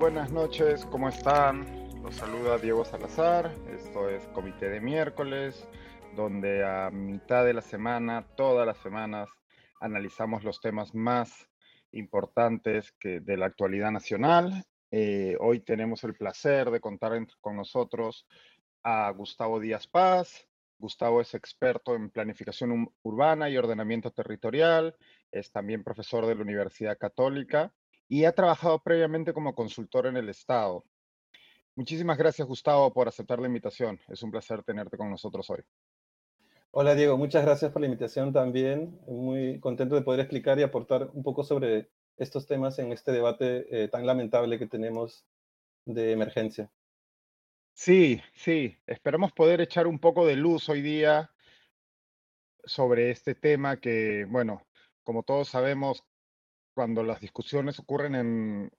buenas noches, ¿cómo están? Los saluda Diego Salazar, esto es Comité de Miércoles, donde a mitad de la semana, todas las semanas, analizamos los temas más importantes que de la actualidad nacional. Eh, hoy tenemos el placer de contar con nosotros a Gustavo Díaz Paz. Gustavo es experto en planificación urbana y ordenamiento territorial, es también profesor de la Universidad Católica y ha trabajado previamente como consultor en el Estado. Muchísimas gracias, Gustavo, por aceptar la invitación. Es un placer tenerte con nosotros hoy. Hola, Diego. Muchas gracias por la invitación también. Muy contento de poder explicar y aportar un poco sobre estos temas en este debate eh, tan lamentable que tenemos de emergencia. Sí, sí. Esperamos poder echar un poco de luz hoy día sobre este tema que, bueno, como todos sabemos, cuando las discusiones ocurren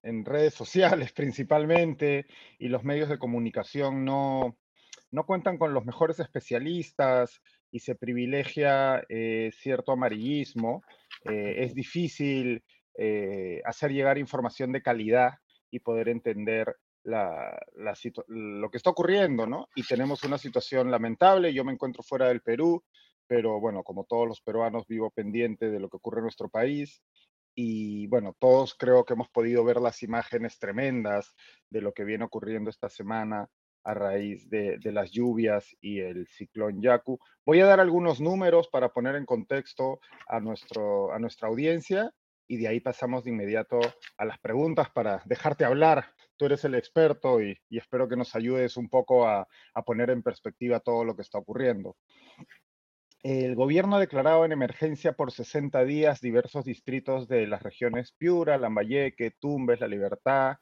en, redes sociales principalmente y los medios de comunicación no, no cuentan con los mejores especialistas y se privilegia eh, cierto amarillismo, eh, es difícil eh, hacer llegar información de calidad y poder entender la, lo que está ocurriendo, ¿no? Y tenemos una situación lamentable, yo me encuentro fuera del Perú, pero bueno, como todos los peruanos vivo pendiente de lo que ocurre en nuestro país y bueno, todos creo que hemos podido ver las imágenes tremendas de lo que viene ocurriendo esta semana a raíz de, las lluvias y el ciclón Yaku. Voy a dar algunos números para poner en contexto a, nuestro, a nuestra audiencia y de ahí pasamos de inmediato a las preguntas para dejarte hablar. Tú eres el experto y, espero que nos ayudes un poco a, a poner en perspectiva todo lo que está ocurriendo. El gobierno ha declarado en emergencia por 60 días diversos distritos de las regiones Piura, Lambayeque, Tumbes, La Libertad,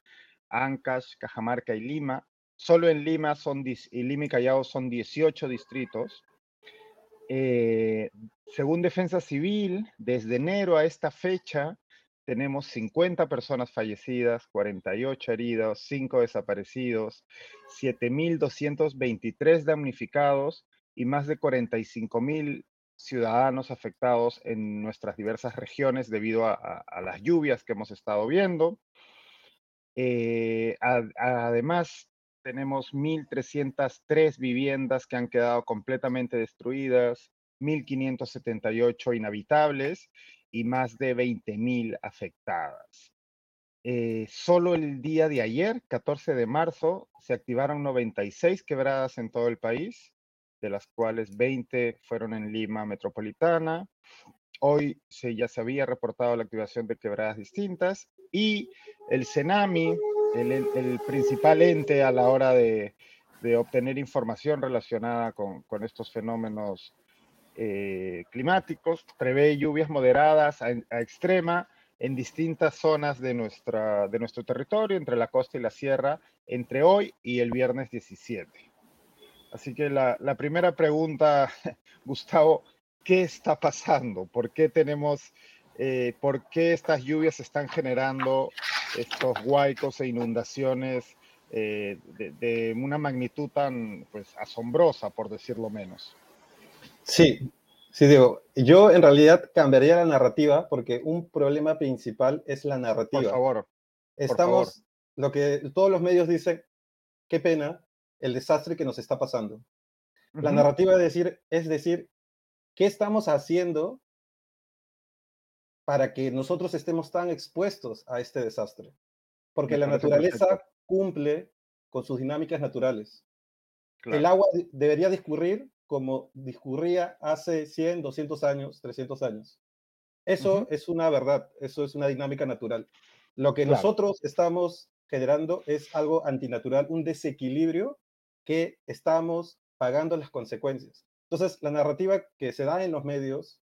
Ancash, Cajamarca y Lima. Solo en Lima son, y Lima y Callao son 18 distritos. Eh, según Defensa Civil, desde enero a esta fecha tenemos 50 personas fallecidas, 48 heridos, 5 desaparecidos, 7.223 damnificados y más de 45 mil ciudadanos afectados en nuestras diversas regiones debido a, las lluvias que hemos estado viendo. Eh, además, tenemos 1.303 viviendas que han quedado completamente destruidas, 1.578 inhabitables y más de 20.000 afectadas. Eh, solo el día de ayer, 14 de marzo, se activaron 96 quebradas en todo el país de las cuales 20 fueron en Lima metropolitana. Hoy se, ya se había reportado la activación de quebradas distintas y el CENAMI, el, principal ente a la hora de, obtener información relacionada con, estos fenómenos eh, climáticos, prevé lluvias moderadas a, extrema en distintas zonas de, nuestra, de nuestro territorio, entre la costa y la sierra, entre hoy y el viernes 17. Así que la, primera pregunta, Gustavo, ¿qué está pasando? ¿Por qué tenemos, eh, por qué estas lluvias están generando estos huaicos e inundaciones eh, de, una magnitud tan pues, asombrosa, por decirlo menos? Sí, sí, digo, yo en realidad cambiaría la narrativa porque un problema principal es la narrativa. Por favor. Estamos, lo que todos los medios dicen, qué pena, el desastre que nos está pasando. La narrativa es decir, es decir, ¿qué estamos haciendo para que nosotros estemos tan expuestos a este desastre? Porque la naturaleza cumple con sus dinámicas naturales. El agua debería discurrir como discurría hace 100, 200 años, 300 años. Eso es una verdad, eso es una dinámica natural. Lo que nosotros estamos generando es algo antinatural, un desequilibrio que estamos pagando las consecuencias. Entonces, la narrativa que se da en los medios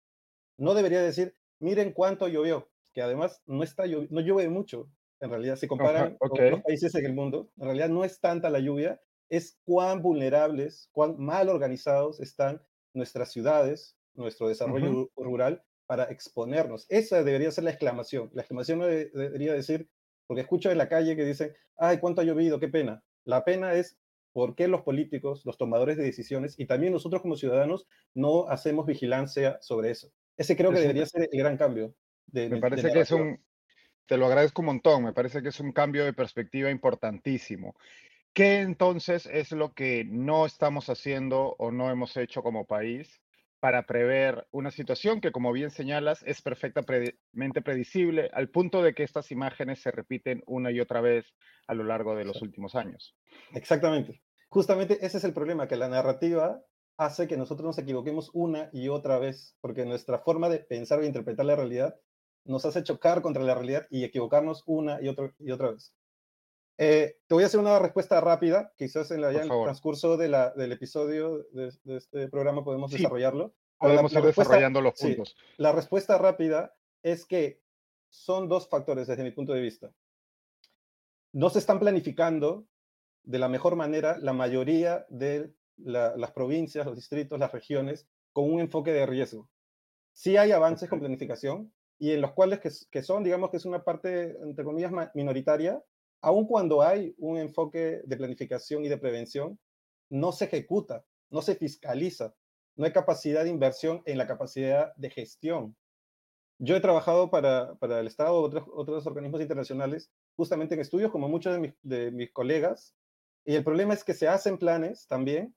no debería decir, miren cuánto llovió, que además no, está no llueve mucho, en realidad, si comparan con otros países en el mundo, en realidad no es tanta la lluvia, es cuán vulnerables, cuán mal organizados están nuestras ciudades, nuestro desarrollo rural para exponernos. Esa debería ser la exclamación. La exclamación no debería decir, porque escucho en la calle que dicen, ay, cuánto ha llovido, qué pena. La pena es ¿Por qué los políticos, los tomadores de decisiones y también nosotros como ciudadanos no hacemos vigilancia sobre eso? Ese creo que debería ser el gran cambio. me parece que es un, te lo agradezco un montón. Me parece que es un cambio de perspectiva importantísimo. ¿Qué entonces es lo que no estamos haciendo o no hemos hecho como país para prever una situación que, como bien señalas, es perfectamente predecible al punto de que estas imágenes se repiten una y otra vez a lo largo de los últimos años? Exactamente. Justamente ese es el problema, que la narrativa hace que nosotros nos equivoquemos una y otra vez, porque nuestra forma de pensar o interpretar la realidad nos hace chocar contra la realidad y equivocarnos una y otra, y otra vez. Eh, te voy a hacer una respuesta rápida, quizás en, la, el transcurso de la, del episodio de, este programa podemos desarrollarlo. Podemos ir desarrollando los puntos. la respuesta rápida es que son dos factores desde mi punto de vista. No se están planificando de la mejor manera la mayoría de las provincias, los distritos, las regiones, con un enfoque de riesgo. Sí hay avances con planificación y en los cuales que, son, digamos que es una parte, entre comillas, minoritaria, aun cuando hay un enfoque de planificación y de prevención, no se ejecuta, no se fiscaliza, no hay capacidad de inversión en la capacidad de gestión. Yo he trabajado para, para el Estado o otros, otros organismos internacionales justamente en estudios como muchos de mis colegas, y el problema es que se hacen planes también,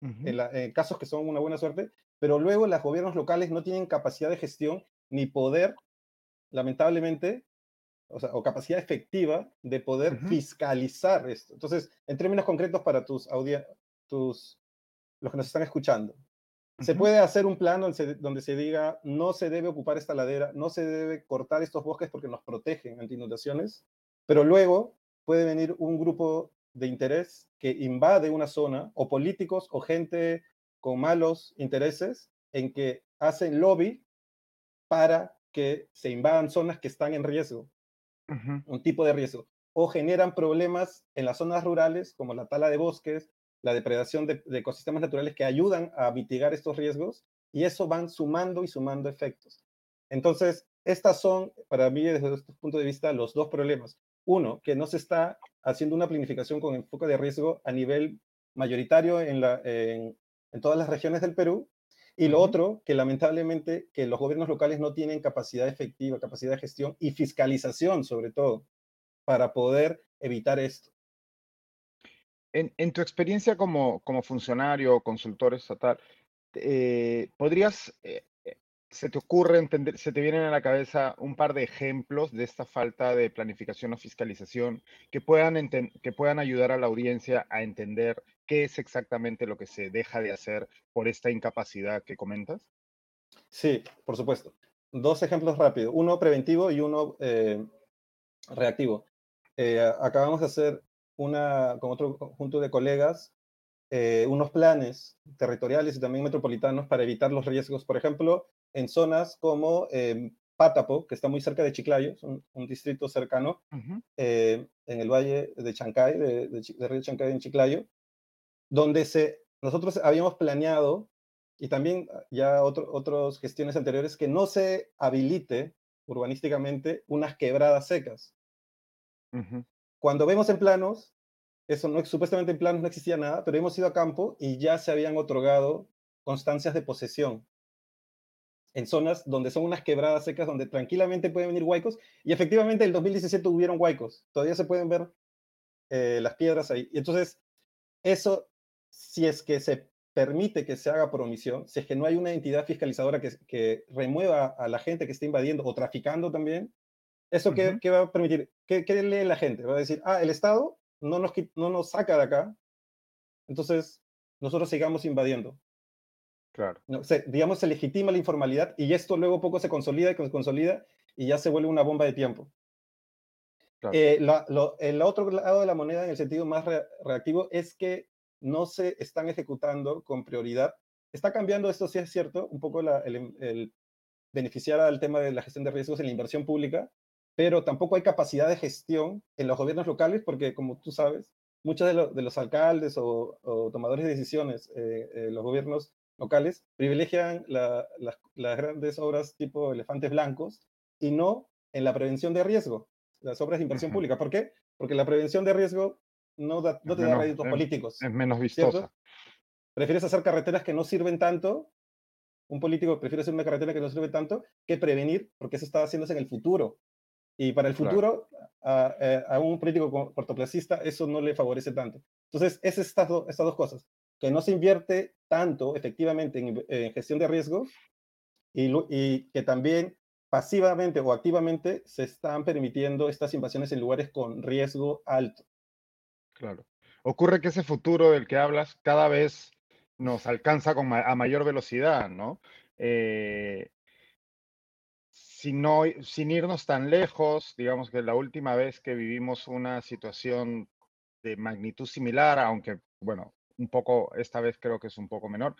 en, casos que son una buena suerte, pero luego los gobiernos locales no tienen capacidad de gestión ni poder, lamentablemente, o, sea, o capacidad efectiva de poder fiscalizar esto. Entonces, en términos concretos para tus tus los que nos están escuchando, se puede hacer un plan donde se, donde se, diga no se debe ocupar esta ladera, no se debe cortar estos bosques porque nos protegen ante inundaciones, pero luego puede venir un grupo de interés que invade una zona, o políticos o gente con malos intereses, en que hacen lobby para que se invadan zonas que están en riesgo, un tipo de riesgo, o generan problemas en las zonas rurales, como la tala de bosques, la depredación de, ecosistemas naturales que ayudan a mitigar estos riesgos, y eso van sumando y sumando efectos. Entonces, estas son, para mí, desde este punto de vista, los dos problemas. Uno, que no se está haciendo una planificación con enfoque de riesgo a nivel mayoritario en, la, en, todas las regiones del Perú. Y lo otro, que lamentablemente que los gobiernos locales no tienen capacidad efectiva, capacidad de gestión y fiscalización sobre todo para poder evitar esto. En, en tu experiencia como, como funcionario o consultor estatal, eh, ¿podrías eh, ¿Se te ocurre entender, se te vienen a la cabeza un par de ejemplos de esta falta de planificación o fiscalización que puedan, que puedan ayudar a la audiencia a entender qué es exactamente lo que se deja de hacer por esta incapacidad que comentas? Sí, por supuesto. Dos ejemplos rápidos, uno preventivo y uno eh, reactivo. Eh, acabamos de hacer una, con otro conjunto de colegas eh, unos planes territoriales y también metropolitanos para evitar los riesgos. Por ejemplo, en zonas como eh, Pátapo, que está muy cerca de Chiclayo, es un, distrito cercano, eh, en el valle de Chancay, de, de, Río Chancay en Chiclayo, donde se, nosotros habíamos planeado, y también ya otras gestiones anteriores, que no se habilite urbanísticamente unas quebradas secas. Cuando vemos en planos, eso no, supuestamente en planos no existía nada, pero hemos ido a campo y ya se habían otorgado constancias de posesión en zonas donde son unas quebradas secas, donde tranquilamente pueden venir huaicos. Y efectivamente, en el 2017 hubieron huaicos. Todavía se pueden ver eh, las piedras ahí. Y entonces, eso, si es que se permite que se haga por omisión, si es que no hay una entidad fiscalizadora que, que remueva a la gente que está invadiendo o traficando también, ¿eso qué, va a permitir? ¿Qué, ¿Qué, lee la gente? Va a decir, ah, el Estado no nos, no nos saca de acá, entonces nosotros sigamos invadiendo. Claro. No, se, digamos, se legitima la informalidad y esto luego poco se consolida y se consolida y ya se vuelve una bomba de tiempo. Eh, el otro lado de la moneda, en el sentido más reactivo, es que no se están ejecutando con prioridad. Está cambiando esto, sí es cierto, un poco el, beneficiar al tema de la gestión de riesgos en la inversión pública, pero tampoco hay capacidad de gestión en los gobiernos locales porque, como tú sabes, muchos de, los alcaldes o, tomadores de decisiones, eh, eh, los gobiernos locales privilegian las grandes obras tipo elefantes blancos y no en la prevención de riesgo, las obras de inversión pública. ¿Por qué? Porque la prevención de riesgo no, no te da réditos políticos. Es menos vistosa. Prefieres hacer carreteras que no sirven tanto. Un político prefiere hacer una carretera que no sirve tanto que prevenir, porque eso está haciéndose en el futuro. Y para el futuro, eh, a, un político cortoplacista, eso no le favorece tanto. Entonces, es estas, estas dos cosas, que no se invierte tanto efectivamente en, gestión de riesgos y, y que también pasivamente o activamente se están permitiendo estas invasiones en lugares con riesgo alto. Claro. Ocurre que ese futuro del que hablas cada vez nos alcanza con a mayor velocidad, ¿no? Eh, sin, no, sin irnos tan lejos, digamos que la última vez que vivimos una situación de magnitud similar, aunque, bueno, un poco, esta vez creo que es un poco menor,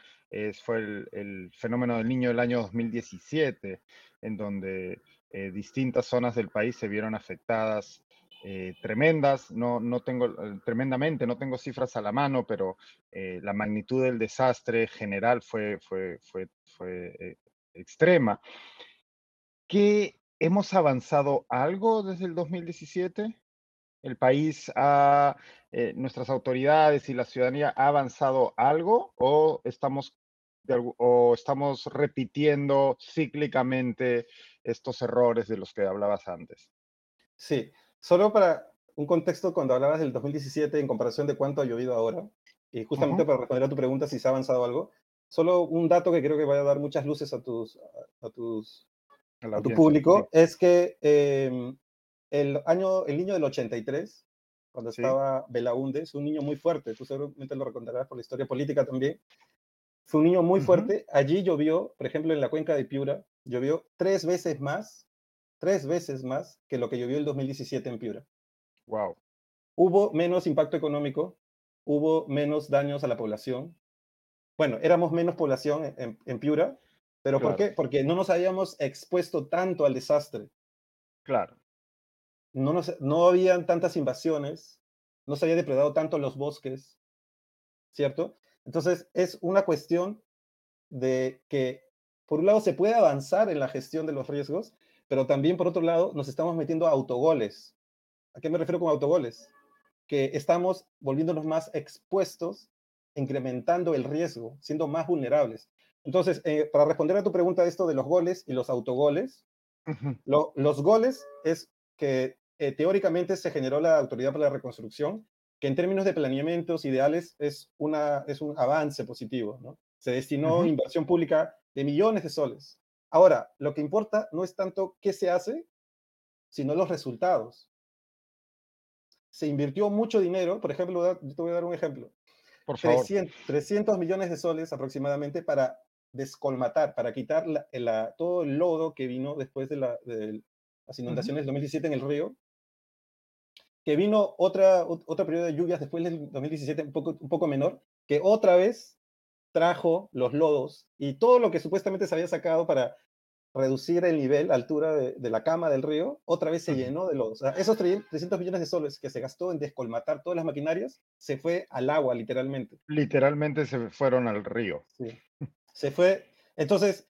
fue el, fenómeno del niño del año 2017, en donde eh, distintas zonas del país se vieron afectadas eh, tremendas, no, no tengo, eh, tremendamente, no tengo cifras a la mano, pero la magnitud del desastre general fue, fue, fue, fue extrema. ¿Qué hemos avanzado algo desde el 2017? el país ha, eh, nuestras autoridades y la ciudadanía ha avanzado algo o estamos, o estamos repitiendo cíclicamente estos errores de los que hablabas antes? Sí, solo para un contexto cuando hablabas del 2017 en comparación de cuánto ha llovido ahora, y justamente para responder a tu pregunta si se ha avanzado algo, solo un dato que creo que va a dar muchas luces a tus, a, tus a, tu público, es que em, el año, el niño del 83, cuando estaba Belaúnde, es un niño muy fuerte, tú seguramente lo recordarás por la historia política también. Fue un niño muy fuerte. Allí llovió, por ejemplo, en la cuenca de Piura, llovió tres veces más, tres veces más que lo que llovió el 2017 en Piura. Wow. Hubo menos impacto económico, hubo menos daños a la población. Bueno, éramos menos población en, Piura, pero ¿por qué? Porque no nos habíamos expuesto tanto al desastre. Claro no, no habían tantas invasiones, no se había depredado tanto los bosques, ¿cierto? Entonces es una cuestión de que, por un lado, se puede avanzar en la gestión de los riesgos, pero también, por otro lado, nos estamos metiendo a autogoles. ¿A qué me refiero con autogoles? Que estamos volviéndonos más expuestos, incrementando el riesgo, siendo más vulnerables. Entonces, eh, para responder a tu pregunta de esto de los goles y los autogoles, los goles es que eh, teóricamente se generó la Autoridad para la Reconstrucción, que en términos de planeamientos ideales es, una, es un avance positivo. ¿no? Se destinó inversión pública de millones de soles. Ahora, lo que importa no es tanto qué se hace, sino los resultados. Se invirtió mucho dinero, por ejemplo, yo te voy a dar un ejemplo. Por favor. 300, millones de soles aproximadamente para descolmatar, para quitar todo el lodo que vino después de, la, las inundaciones del 2017 en el río, que vino otra, otro periodo de lluvias después del 2017 un poco, un poco menor, que otra vez trajo los lodos y todo lo que supuestamente se había sacado para reducir el nivel, altura de, la cama del río, otra vez se llenó de lodos. esos 300 millones de soles que se gastó en descolmatar todas las maquinarias, se fue al agua, literalmente. Literalmente se fueron al río. Sí. Se fue. Entonces,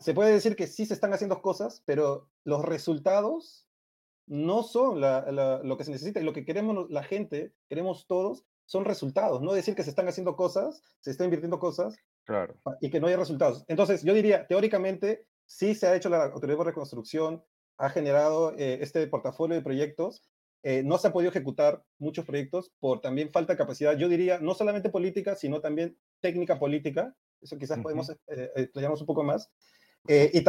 se puede decir que sí se están haciendo cosas, pero los resultados no son lo que se necesita y lo que queremos la gente, queremos todos, son resultados, no decir que se están haciendo cosas, se está invirtiendo cosas claro. y que no hay resultados. Entonces, yo diría, teóricamente, sí se ha hecho la Autoridad de Reconstrucción, ha generado eh, este portafolio de proyectos, eh, no se ha podido ejecutar muchos proyectos por también falta de capacidad, yo diría, no solamente política, sino también técnica política, eso quizás podemos eh, un poco más, y,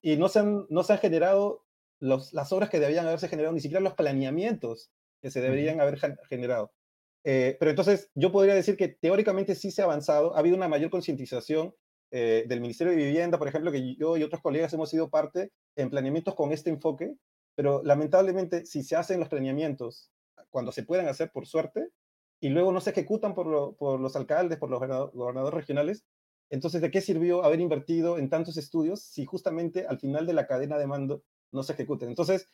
y, no, se han, no se han generado los, las obras que debían haberse generado, ni siquiera los planeamientos que se deberían haber generado. Eh, pero entonces yo podría decir que teóricamente sí se ha avanzado, ha habido una mayor concientización eh, del Ministerio de Vivienda, por ejemplo, que yo y otros colegas hemos sido parte en planeamientos con este enfoque, pero lamentablemente si se hacen los planeamientos cuando se puedan hacer por suerte y luego no se ejecutan por, por los alcaldes, por los gobernadores regionales, entonces, ¿de qué sirvió haber invertido en tantos estudios si justamente al final de la cadena de mando no se ejecuten? Entonces,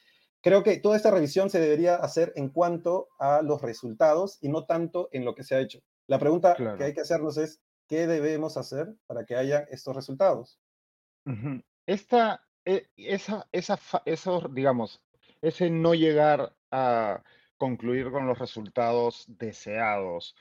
creo que toda esta revisión se debería hacer en cuanto a los resultados y no tanto en lo que se ha hecho. La pregunta que hay que hacernos es, ¿qué debemos hacer para que haya estos resultados? Esta, eh, esa, esa, eso, digamos, ese no llegar a concluir con los resultados deseados,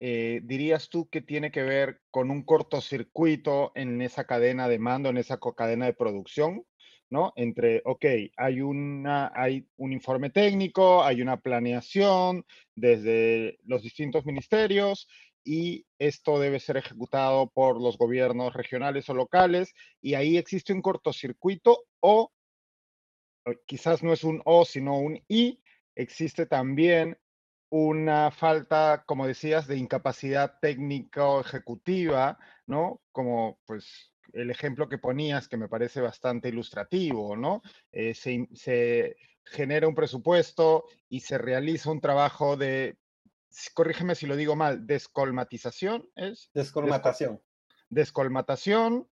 eh, dirías tú que tiene que ver con un cortocircuito en esa cadena de mando, en esa cadena de producción, ¿no? Entre, ok, hay, una, hay un informe técnico, hay una planeación desde los distintos ministerios y esto debe ser ejecutado por los gobiernos regionales o locales y ahí existe un cortocircuito o quizás no es un o, sino un y, existe también una falta, como decías, de incapacidad técnico-ejecutiva, ¿no? Como pues el ejemplo que ponías, que me parece bastante ilustrativo, ¿no? Eh, se, se, genera un presupuesto y se realiza un trabajo de, corrígeme si lo digo mal, descolmatización, ¿es? Descolmatación. Descolmatación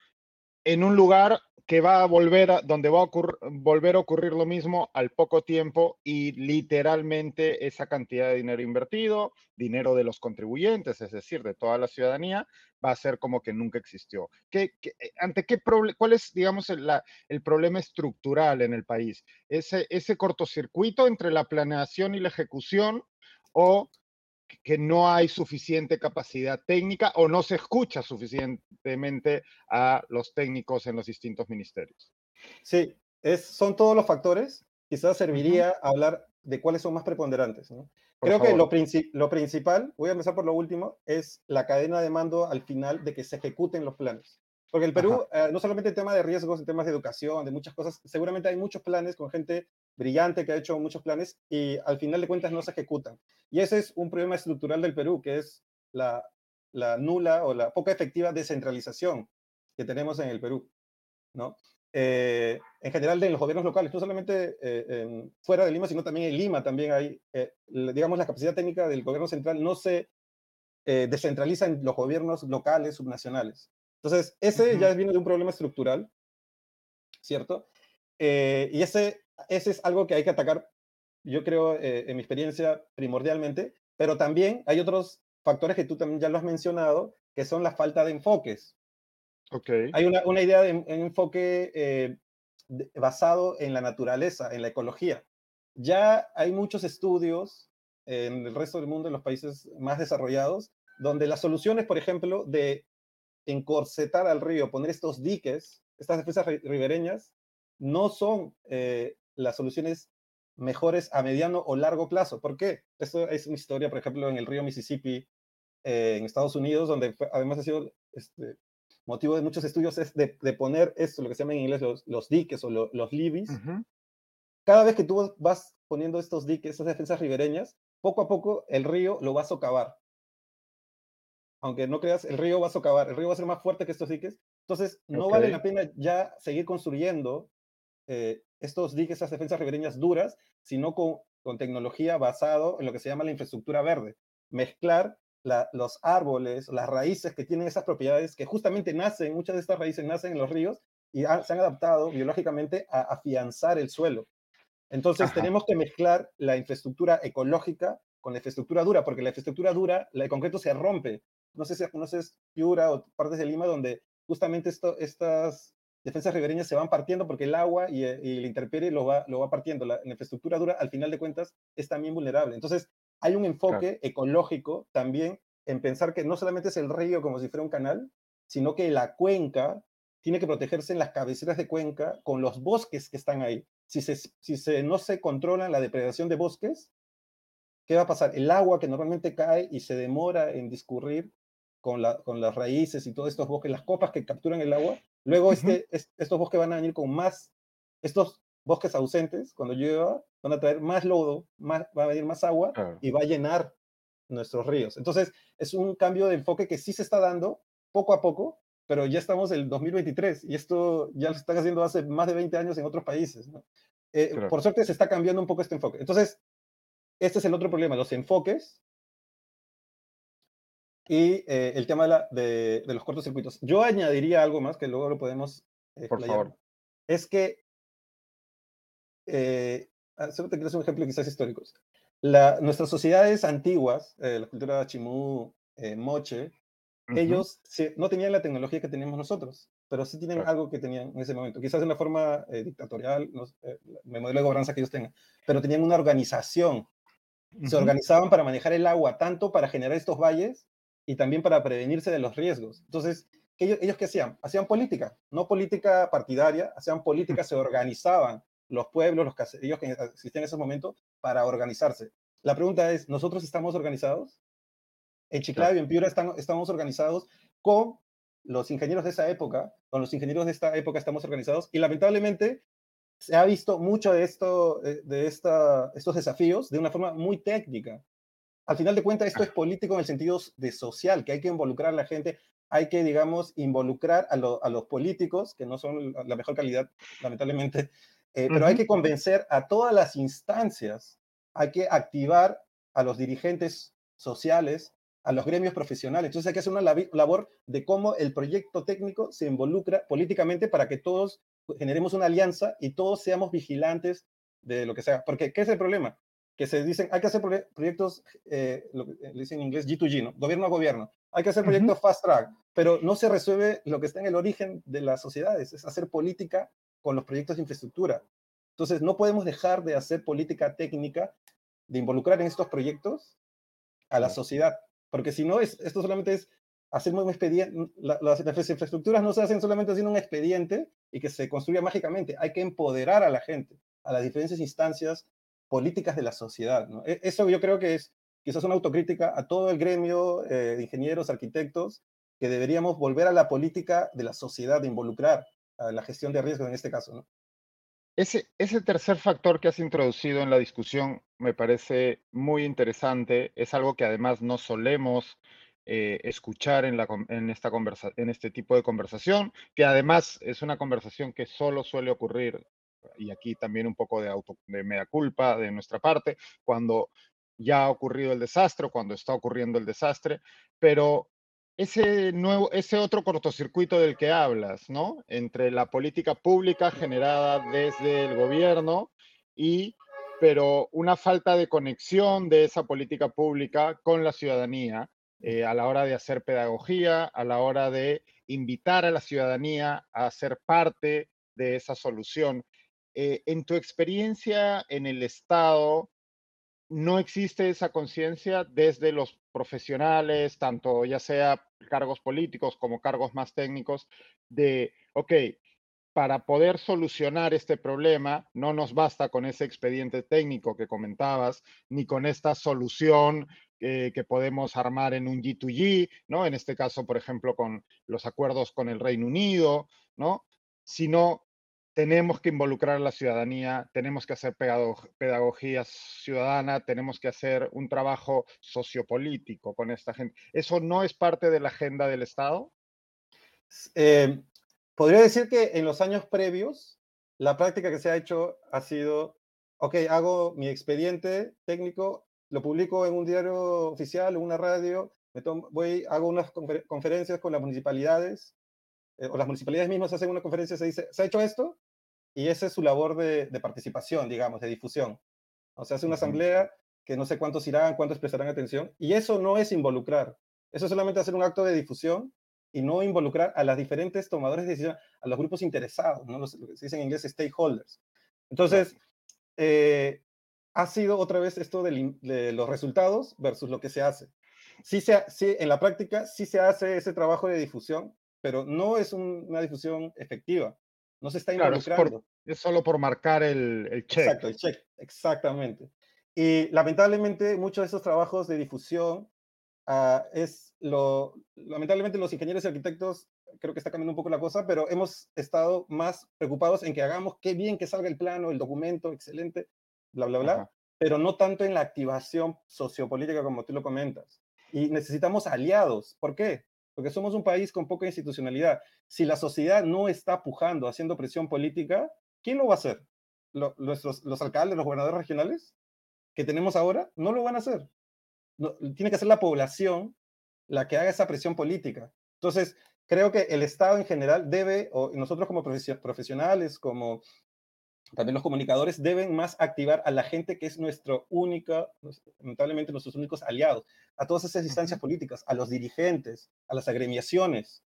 en un lugar que va a volver a, donde va a volver a ocurrir lo mismo al poco tiempo y literalmente esa cantidad de dinero invertido, dinero de los contribuyentes, es decir, de toda la ciudadanía, va a ser como que nunca existió. ¿Qué, eh, ante qué ¿Cuál es, digamos, el, el, problema estructural en el país? ¿Ese, ¿Ese cortocircuito entre la planeación y la ejecución o que no hay suficiente capacidad técnica o no se escucha suficientemente a los técnicos en los distintos ministerios. Sí, es, son todos los factores. Quizás serviría hablar de cuáles son más preponderantes. Creo que lo, lo, principal, voy a empezar por lo último, es la cadena de mando al final de que se ejecuten los planes. Porque el Perú, eh, no solamente el tema de riesgos, en temas de educación, de muchas cosas, seguramente hay muchos planes con gente brillante que ha hecho muchos planes y al final de cuentas no se ejecutan. Y ese es un problema estructural del Perú, que es la, la nula o la poca efectiva descentralización que tenemos en el Perú. ¿no? Eh, en general de los gobiernos locales, no solamente eh, fuera de Lima, sino también en Lima también hay, digamos, la capacidad técnica del gobierno central no se descentraliza en los gobiernos locales, subnacionales. Entonces, ese ya viene de un problema estructural, ¿cierto? Eh, y ese, ese es algo que hay que atacar, yo creo, eh, en mi experiencia, primordialmente, pero también hay otros factores que tú también ya lo has mencionado, que son la falta de enfoques. Okay. Hay una, una idea de un enfoque eh, basado en la naturaleza, en la ecología. Ya hay muchos estudios en el resto del mundo, en los países más desarrollados, donde las soluciones, por ejemplo, de encorsetar al río, poner estos diques, estas defensas ribereñas, no son eh, las soluciones mejores a mediano o largo plazo. ¿Por qué? Esto es una historia, por ejemplo, en el río Mississippi, eh, en Estados Unidos, donde además ha sido este, motivo de muchos estudios, es de, poner esto, lo que se llama en inglés los, diques o los levees. Cada vez que tú vas poniendo estos diques, estas defensas ribereñas, poco a poco el río lo va a socavar aunque no creas, el río va a socavar, el río va a ser más fuerte que estos diques. Entonces, no vale la pena ya seguir construyendo eh, estos diques, esas defensas ribereñas duras, sino con, con, tecnología basado en lo que se llama la infraestructura verde. Mezclar los árboles, las raíces que tienen esas propiedades que justamente nacen, muchas de estas raíces nacen en los ríos y se han adaptado biológicamente a afianzar el suelo. Entonces, tenemos que mezclar la infraestructura ecológica con la infraestructura dura, porque la infraestructura dura, el concreto se rompe no sé si conoces Piura o partes de Lima, donde justamente esto, estas defensas ribereñas se van partiendo porque el agua y, y la intemperie lo va, lo va partiendo. La, infraestructura dura, al final de cuentas, es también vulnerable. Entonces, hay un enfoque ecológico también en pensar que no solamente es el río como si fuera un canal, sino que la cuenca tiene que protegerse en las cabeceras de cuenca con los bosques que están ahí. Si, se, si se, no se controla la depredación de bosques, ¿qué va a pasar? El agua que normalmente cae y se demora en discurrir con, las raíces y todos estos bosques, las copas que capturan el agua. Luego este, estos bosques van a venir con más, estos bosques ausentes, cuando llueva, van a traer más lodo, más, va a venir más agua y va a llenar nuestros ríos. Entonces, es un cambio de enfoque que sí se está dando poco a poco, pero ya estamos en el 2023 y esto ya lo están haciendo hace más de 20 años en otros países. Eh, por suerte se está cambiando un poco este enfoque. Entonces, este es el otro problema, los enfoques y eh, el tema de, la, de, los cortocircuitos. Yo añadiría algo más que luego lo podemos eh, Por favor. Es que, eh, ah, solo te quiero hacer un ejemplo quizás históricos. La, nuestras sociedades antiguas, eh, la cultura chimú, moche, ellos no tenían la tecnología que tenemos nosotros, pero sí tienen algo que tenían en ese momento. Quizás de una forma dictatorial, no, el modelo de gobernanza que ellos tengan, pero tenían una organización. Se organizaban para manejar el agua, tanto para generar estos valles y también para prevenirse de los riesgos. Entonces, ellos, ellos qué hacían? Hacían política, no política partidaria, hacían política, se organizaban los pueblos, los caseríos que existían en ese momento para organizarse. La pregunta es, ¿nosotros estamos organizados? En Chiclayo y en Piura estamos organizados con los ingenieros de esa época, con los ingenieros de esta época estamos organizados y lamentablemente se ha visto mucho de, esto, de esta, estos desafíos de una forma muy técnica. Al final de cuentas, esto es político en el sentido de social, que hay que involucrar a la gente, hay que, digamos, involucrar a, los políticos, que no son la mejor calidad, lamentablemente, eh, pero hay que convencer a todas las instancias, hay que activar a los dirigentes sociales, a los gremios profesionales. Entonces hay que hacer una labor de cómo el proyecto técnico se involucra políticamente para que todos generemos una alianza y todos seamos vigilantes de lo que sea. Porque, ¿qué es el problema? Que se dicen, hay que hacer proyectos, eh, lo que dicen en inglés G2G, ¿no? Gobierno a gobierno. Hay que hacer proyectos fast track, pero no se resuelve lo que está en el origen de las sociedades, es hacer política con los proyectos de infraestructura. Entonces, no podemos dejar de hacer política técnica, de involucrar en estos proyectos a la sociedad, porque si no, es, esto solamente es hacemos un expediente, las, infraestructuras no se hacen solamente haciendo un expediente y que se construya mágicamente, hay que empoderar a la gente, a las diferentes instancias políticas de la sociedad. E, eso yo creo que es quizás una autocrítica a todo el gremio eh, de ingenieros, arquitectos, que deberíamos volver a la política de la sociedad, de involucrar a la gestión de riesgos en este caso. Ese, ese tercer factor que has introducido en la discusión me parece muy interesante, es algo que además no solemos eh, escuchar en, la, en, esta conversa, en este tipo de conversación, que además es una conversación que solo suele ocurrir, y aquí también un poco de, auto, de mea culpa de nuestra parte, cuando ya ha ocurrido el desastre, cuando está ocurriendo el desastre, pero ese, nuevo, ese otro cortocircuito del que hablas, ¿no? Entre la política pública generada desde el gobierno y pero una falta de conexión de esa política pública con la ciudadanía eh, a la hora de hacer pedagogía, a la hora de invitar a la ciudadanía a ser parte de esa solución. Eh, en tu experiencia en el Estado, ¿no existe esa conciencia desde los profesionales, tanto ya sea cargos políticos como cargos más técnicos, de, ok, para poder solucionar este problema, no nos basta con ese expediente técnico que comentabas, ni con esta solución eh, que podemos armar en un G2G, ¿no? En este caso, por ejemplo, con los acuerdos con el Reino Unido, ¿no? Sino tenemos que involucrar a la ciudadanía, tenemos que hacer pedagogía ciudadana, tenemos que hacer un trabajo sociopolítico con esta gente. ¿Eso no es parte de la agenda del Estado? Eh, podría decir que en los años previos, la práctica que se ha hecho ha sido, ok, hago mi expediente técnico, lo publico en un diario oficial, en una radio, me voy, hago unas conferencias con las municipalidades, eh, o las municipalidades mismas hacen una conferencia, se dice, ¿se ha hecho esto? Y esa es su labor de, participación, digamos, de difusión. O sea, hace una asamblea que no sé cuántos irán, cuántos prestarán atención, y eso no es involucrar, eso es solamente hacer un acto de difusión y no involucrar a las diferentes tomadores de decisión, a los grupos interesados, ¿no? Los, lo que se dice en inglés stakeholders. Entonces, eh, ha sido otra vez esto de, los resultados versus lo que se hace. Sí, se, sí, en la práctica sí se hace ese trabajo de difusión, pero no es una difusión efectiva. No se está involucrando. Es, solo por marcar el, el check. Exacto, el check, exactamente. Y lamentablemente muchos de esos trabajos de difusión uh, es lo, lamentablemente los ingenieros y arquitectos creo que está cambiando un poco la cosa, pero hemos estado más preocupados en que hagamos qué bien que salga el plano, el documento, excelente, bla, bla, bla, pero no tanto en la activación sociopolítica como tú lo comentas. Y necesitamos aliados. ¿Por qué? Porque somos un país con poca institucionalidad. Si la sociedad no está pujando, haciendo presión política, ¿quién lo va a hacer? nuestros, ¿Los alcaldes, los gobernadores regionales que tenemos ahora? No lo van a hacer. tiene que ser la población la que haga esa presión política. Entonces, creo que el Estado en general debe, o nosotros como profesionales, como también los comunicadores deben más activar a la gente que es nuestro única, lamentablemente nuestros únicos aliados, a todas esas instancias políticas, a los dirigentes, a las agremiaciones,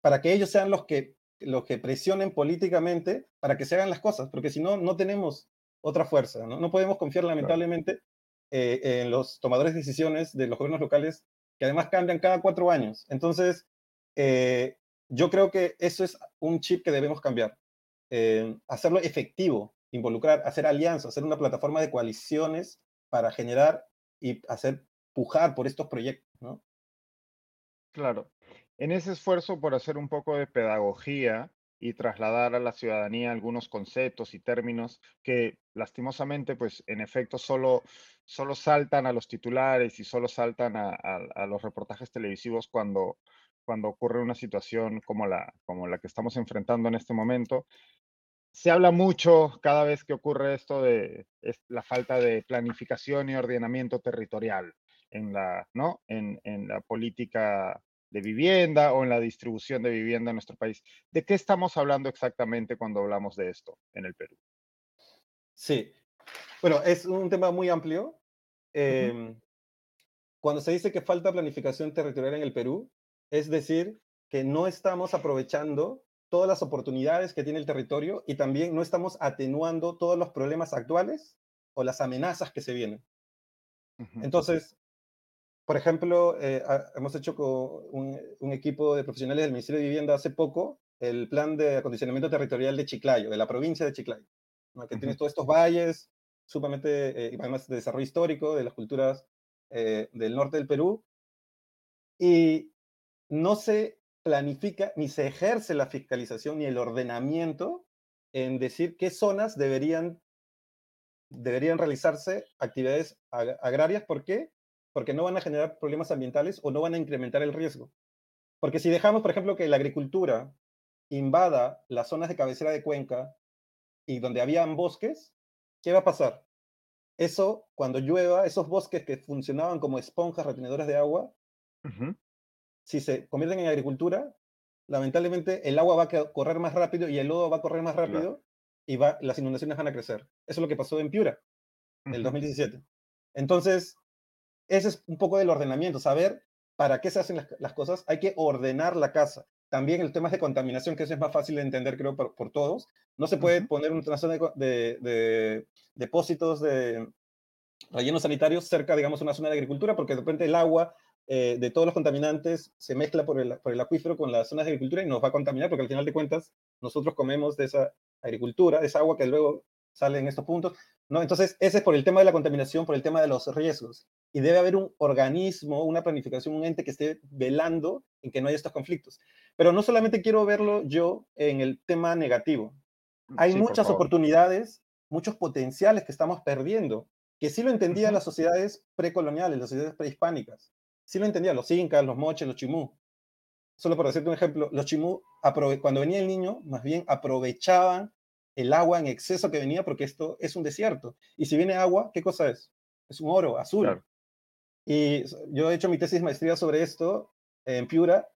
para que ellos sean los que, los que presionen políticamente para que se hagan las cosas, porque si no, no tenemos otra fuerza, ¿no? No podemos confiar lamentablemente eh, en los tomadores de decisiones de los gobiernos locales, que además cambian cada cuatro años. Entonces, eh, yo creo que eso es un chip que debemos cambiar. Eh, hacerlo efectivo, involucrar, hacer alianzas, hacer una plataforma de coaliciones para generar y hacer pujar por estos proyectos. Claro. En ese esfuerzo por hacer un poco de pedagogía y trasladar a la ciudadanía algunos conceptos y términos que lastimosamente, pues en efecto, solo, solo saltan a los titulares y solo saltan a, a los reportajes televisivos cuando, cuando ocurre una situación como la, como la que estamos enfrentando en este momento. Se habla mucho cada vez que ocurre esto de la falta de planificación y ordenamiento territorial en la, ¿no? en, en la política de vivienda o en la distribución de vivienda en nuestro país. ¿De qué estamos hablando exactamente cuando hablamos de esto en el Perú? Sí, bueno, es un tema muy amplio. Em, cuando se dice que falta planificación territorial en el Perú, es decir, que no estamos aprovechando todas las oportunidades que tiene el territorio y también no estamos atenuando todos los problemas actuales o las amenazas que se vienen. Entonces, por ejemplo, eh, hemos hecho con un, equipo de profesionales del Ministerio de Vivienda hace poco el plan de acondicionamiento territorial de Chiclayo, de la provincia de Chiclayo, que tiene todos estos valles, sumamente, eh, además de desarrollo histórico de las culturas eh, del norte del Perú, y no se planifica ni se ejerce la fiscalización ni el ordenamiento en decir qué zonas deberían, deberían realizarse actividades agrarias. ¿Por qué? Porque no van a generar problemas ambientales o no van a incrementar el riesgo. Porque si dejamos, por ejemplo, que la agricultura invada las zonas de cabecera de cuenca y donde habían bosques, ¿qué va a pasar? Eso, cuando llueva, esos bosques que funcionaban como esponjas retenedoras de agua, si se convierten en agricultura, lamentablemente el agua va a correr más rápido y el lodo va a correr más rápido y va, las inundaciones van a crecer. Eso es lo que pasó en Piura, en el 2017. Entonces, ese es un poco del ordenamiento, saber para qué se hacen las, cosas. Hay que ordenar la casa. También el tema de contaminación, que eso es más fácil de entender, creo, por, todos. No se puede poner una zona de, de, depósitos de rellenos sanitarios cerca, digamos, una zona de agricultura, porque de repente el agua eh, de todos los contaminantes se mezcla por el, por el acuífero con las zonas de agricultura y nos va a contaminar porque al final de cuentas nosotros comemos de esa agricultura, de esa agua que luego sale en estos puntos. ¿no? Entonces, ese es por el tema de la contaminación, por el tema de los riesgos. Y debe haber un organismo, una planificación, un ente que esté velando en que no haya estos conflictos. Pero no solamente quiero verlo yo en el tema negativo. Hay muchas oportunidades, muchos potenciales que estamos perdiendo, que sí lo entendían las sociedades precoloniales, las sociedades prehispánicas sí lo entendía, los incas, los moches, los chimú. Solo por decirte un ejemplo, los chimú, cuando venía el niño, más bien aprovechaban el agua en exceso que venía porque esto es un desierto. Y si viene agua, ¿qué cosa es? Es un oro azul. Y yo he hecho mi tesis maestría sobre esto en Piura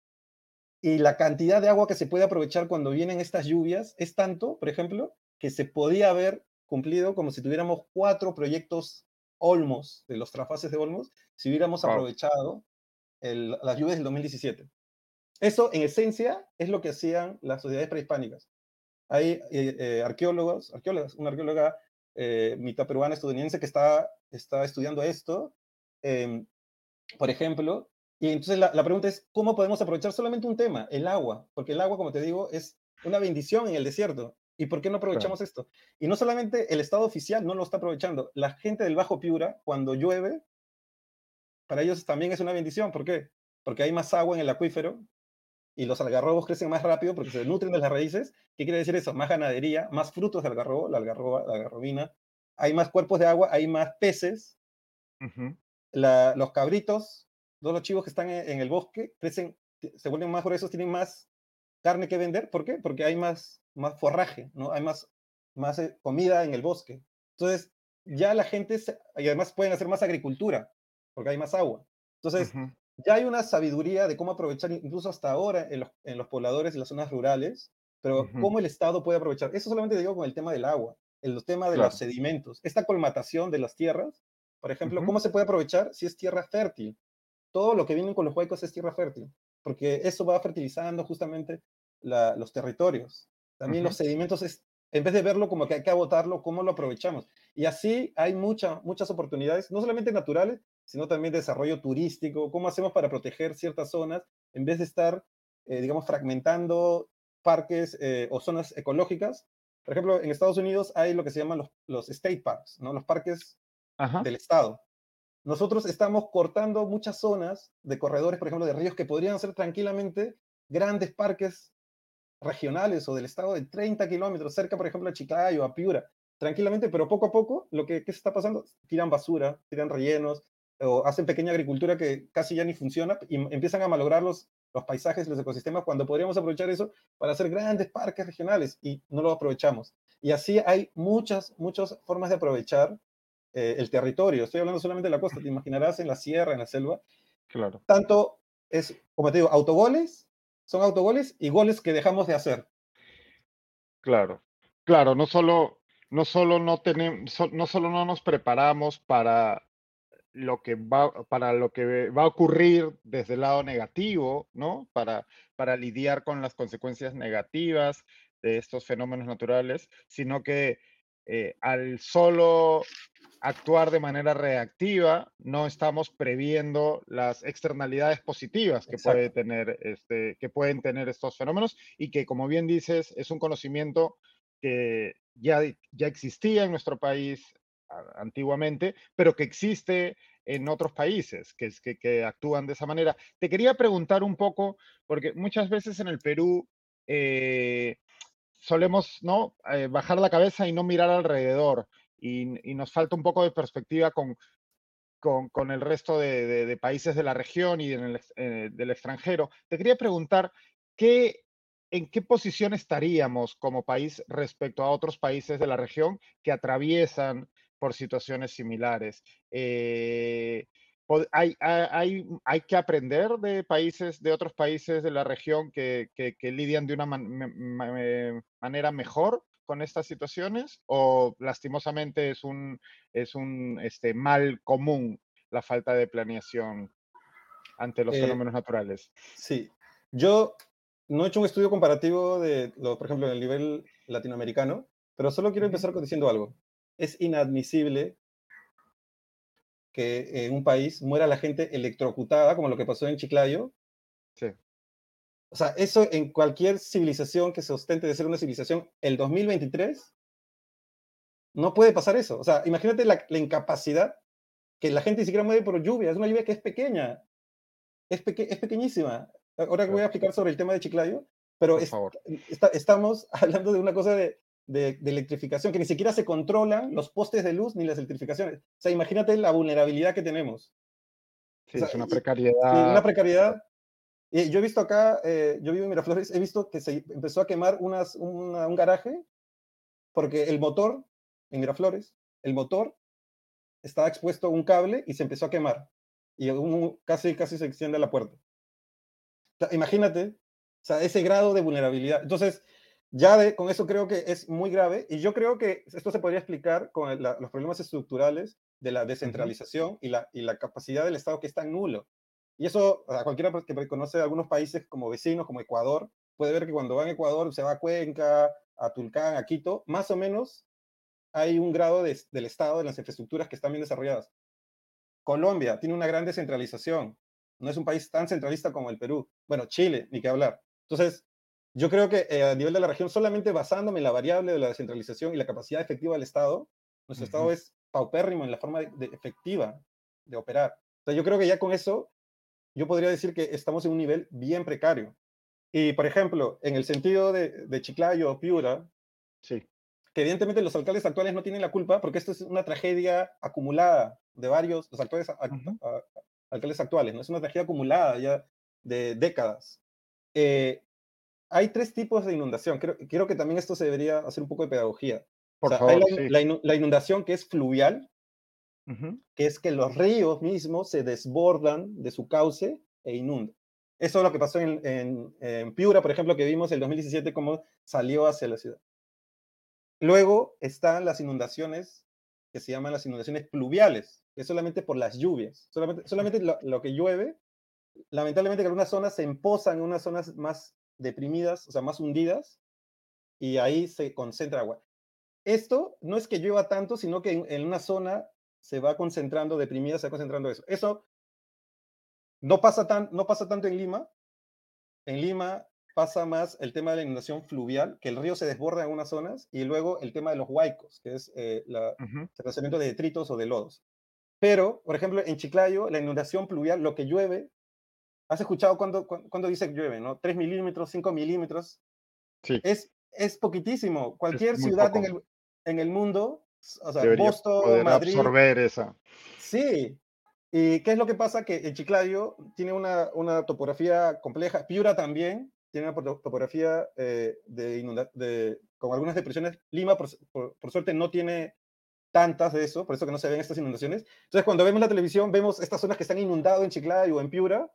y la cantidad de agua que se puede aprovechar cuando vienen estas lluvias es tanto, por ejemplo, que se podía haber cumplido como si tuviéramos cuatro proyectos Olmos, de los trafases de Olmos, si hubiéramos aprovechado las lluvias del 2017. Eso, en esencia, es lo que hacían las sociedades prehispánicas. Hay eh, eh, arqueólogos, arqueólogas, una arqueóloga eh, mitad peruana estadounidense que está, está estudiando esto, em, por ejemplo, y entonces la, la, pregunta es, ¿cómo podemos aprovechar solamente un tema, el agua? Porque el agua, como te digo, es una bendición en el desierto. ¿Y por qué no aprovechamos esto? Y no solamente el Estado oficial no lo está aprovechando, la gente del Bajo Piura, cuando llueve, para ellos también es una bendición. ¿Por qué? Porque hay más agua en el acuífero y los algarrobos crecen más rápido porque se nutren de las raíces. ¿Qué quiere decir eso? Más ganadería, más frutos de algarrobo, la algarroba, la algarrobina. Hay más cuerpos de agua, hay más peces. los cabritos, todos los chivos que están en, el bosque, crecen, se vuelven más gruesos, tienen más carne que vender. ¿Por qué? Porque hay más más forraje, ¿no? Hay más, más eh, comida en el bosque. Entonces, ya la gente, y además pueden hacer más agricultura, porque hay más agua. Entonces, ya hay una sabiduría de cómo aprovechar, incluso hasta ahora, en los, en los pobladores y las zonas rurales, pero cómo el Estado puede aprovechar. Eso solamente digo con el tema del agua, el tema de los sedimentos, esta colmatación de las tierras, por ejemplo, ¿cómo se puede aprovechar si es tierra fértil? Todo lo que viene con los huecos es tierra fértil, porque eso va fertilizando justamente los territorios. También los sedimentos, es, en vez de verlo como que hay que agotarlo, ¿cómo lo aprovechamos? Y así hay mucha, muchas oportunidades, no solamente naturales, sino también de desarrollo turístico, cómo hacemos para proteger ciertas zonas, en vez de estar digamos, fragmentando parques o zonas ecológicas. Por ejemplo, en Estados Unidos hay lo que se llaman los, los state parks, ¿no? los parques del Estado. Nosotros estamos cortando muchas zonas de corredores, por ejemplo, de ríos que podrían ser tranquilamente grandes parques regionales o del estado de 30 kilómetros, cerca, por ejemplo, a Chiclayo, a Piura, tranquilamente, pero poco a poco, lo que, se está pasando, tiran basura, tiran rellenos, o hacen pequeña agricultura que casi ya ni funciona y empiezan a malograr los, los paisajes, los ecosistemas, cuando podríamos aprovechar eso para hacer grandes parques regionales y no lo aprovechamos. Y así hay muchas, muchas formas de aprovechar eh, el territorio. Estoy hablando solamente de la costa, te imaginarás en la sierra, en la selva. Claro. Tanto es, como te digo, autogoles son autogoles y goles que dejamos de hacer. Claro, claro, no solo, no solo no tenemos, no solo no nos preparamos para lo que va, para lo que va a ocurrir desde el lado negativo, ¿no? Para, para lidiar con las consecuencias negativas de estos fenómenos naturales, sino que eh, al solo actuar de manera reactiva, no estamos previendo las externalidades positivas que, puede tener este, que pueden tener estos fenómenos y que, como bien dices, es un conocimiento que ya, ya existía en nuestro país antiguamente, pero que existe en otros países que, que, que, actúan de esa manera. Te quería preguntar un poco, porque muchas veces en el Perú eh, solemos ¿no? Eh, bajar la cabeza y no mirar alrededor y, nos falta un poco de perspectiva con, con, el resto de, países de la región y en eh, del extranjero. Te quería preguntar, ¿qué, ¿en qué posición estaríamos como país respecto a otros países de la región que atraviesan por situaciones similares? Eh, hay, hay, hay, que aprender de países, de otros países de la región que, que, lidian de una manera mejor con estas situaciones o lastimosamente es un, es un este, mal común la falta de planeación ante los eh, fenómenos naturales? Sí, yo no he hecho un estudio comparativo de, lo, por ejemplo, en el nivel latinoamericano, pero solo quiero empezar diciendo algo. Es inadmisible que en un país muera la gente electrocutada, como lo que pasó en Chiclayo, sí. O sea, eso en cualquier civilización que se ostente de ser una civilización, el 2023, no puede pasar eso. O sea, imagínate la, incapacidad que la gente ni siquiera mueve por lluvia. Es una lluvia que es pequeña. Es, es pequeñísima. Ahora voy a explicar sobre el tema de Chiclayo, pero estamos hablando de una cosa de, de, electrificación que ni siquiera se controlan los postes de luz ni las electrificaciones. O sea, imagínate la vulnerabilidad que tenemos. Sí, es una precariedad. una precariedad yo he visto acá, eh, yo vivo en Miraflores, he visto que se empezó a quemar unas, un garaje porque el motor, en Miraflores, el motor estaba expuesto a un cable y se empezó a quemar. Y casi, casi se extiende la puerta. Imagínate, o sea, ese grado de vulnerabilidad. Entonces, ya con eso creo que es muy grave y yo creo que esto se podría explicar con los problemas estructurales de la descentralización y, la, y la capacidad del Estado que es tan nulo. Y eso, a cualquiera que conoce algunos países como vecinos, como Ecuador, puede ver que cuando va a Ecuador se va a Cuenca, a Tulcán, a Quito, más o menos hay un grado del Estado, de las infraestructuras que están bien desarrolladas. Colombia tiene una gran descentralización. No es un país tan centralista como el Perú. Bueno, Chile, ni qué hablar. Entonces, yo creo que eh, a nivel de la región, solamente basándome en la variable de la descentralización y la capacidad efectiva del Estado, nuestro Estado es paupérrimo en la forma de, efectiva de operar. Entonces, yo creo que ya con eso yo podría decir que estamos en un nivel bien precario. Y, por ejemplo, en el sentido de, de Chiclayo o Piura, sí. que evidentemente los alcaldes actuales no tienen la culpa porque esto es una tragedia acumulada de varios, los alcaldes, alcaldes actuales, ¿no? Es una tragedia acumulada ya de décadas. Eh, hay tres tipos de inundación. Creo, que también esto se debería hacer un poco de pedagogía. Por favor, hay la, inundación que es fluvial, que es que los ríos mismos se desbordan de su cauce e inundan. Eso es lo que pasó en, en, Piura, por ejemplo, que vimos el 2017 cómo salió hacia la ciudad. Luego están las inundaciones que se llaman las inundaciones pluviales, que es solamente por las lluvias. Solamente, solamente lo, que llueve, lamentablemente que algunas zonas se empozan en unas zonas más deprimidas, o sea, más hundidas, y ahí se concentra agua. Esto no es que llueva tanto, sino que en una zona se va concentrando, deprimida, se va concentrando eso. Eso no pasa, tan, no pasa tanto en Lima, en Lima pasa más el tema de la inundación fluvial, que el río se desborda en algunas zonas, y luego el tema de los huaicos, que es eh, el de detritos o de lodos. Pero, por ejemplo, en Chiclayo, la inundación pluvial, lo que llueve, ¿has escuchado cuando, cuando dice que llueve, no? 3 milímetros, 5 milímetros. Sí. Es, es poquitísimo. Cualquier ciudad en el, en el, mundo, o sea, Boston, Madrid. absorber esa. Sí, ¿Y qué es lo que pasa? Que en Chiclayo tiene una, una topografía compleja, Piura también tiene una topografía eh, de, de con algunas depresiones. Lima, por, por, suerte, no tiene tantas de eso, por eso que no se ven estas inundaciones. Entonces, cuando vemos la televisión, vemos estas zonas que están inundadas en Chiclayo o en Piura,